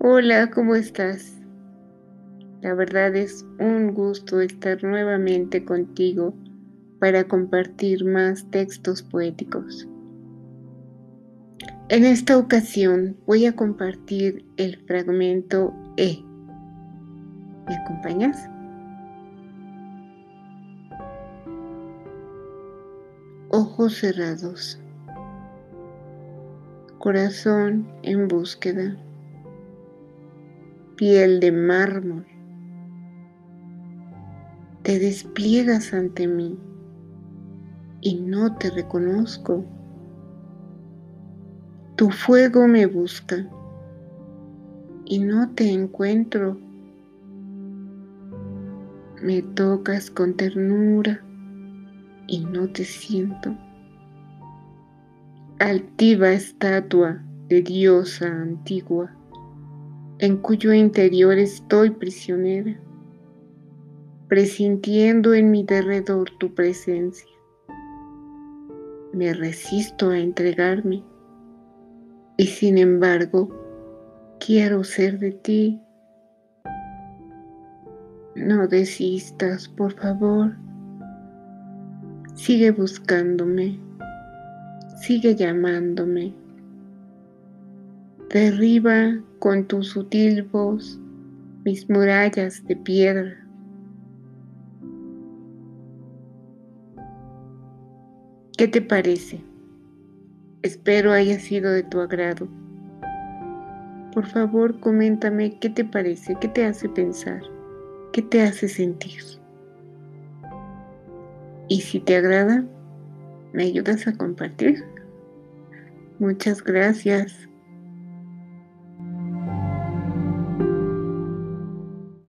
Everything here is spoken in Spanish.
Hola, ¿cómo estás? La verdad es un gusto estar nuevamente contigo para compartir más textos poéticos. En esta ocasión voy a compartir el fragmento E. ¿Me acompañas? Ojos cerrados. Corazón en búsqueda piel de mármol. Te despliegas ante mí y no te reconozco. Tu fuego me busca y no te encuentro. Me tocas con ternura y no te siento. Altiva estatua de diosa antigua en cuyo interior estoy prisionera, presintiendo en mi derredor tu presencia. Me resisto a entregarme y sin embargo quiero ser de ti. No desistas, por favor. Sigue buscándome, sigue llamándome. Derriba con tu sutil voz mis murallas de piedra. ¿Qué te parece? Espero haya sido de tu agrado. Por favor, coméntame qué te parece, qué te hace pensar, qué te hace sentir. Y si te agrada, ¿me ayudas a compartir? Muchas gracias.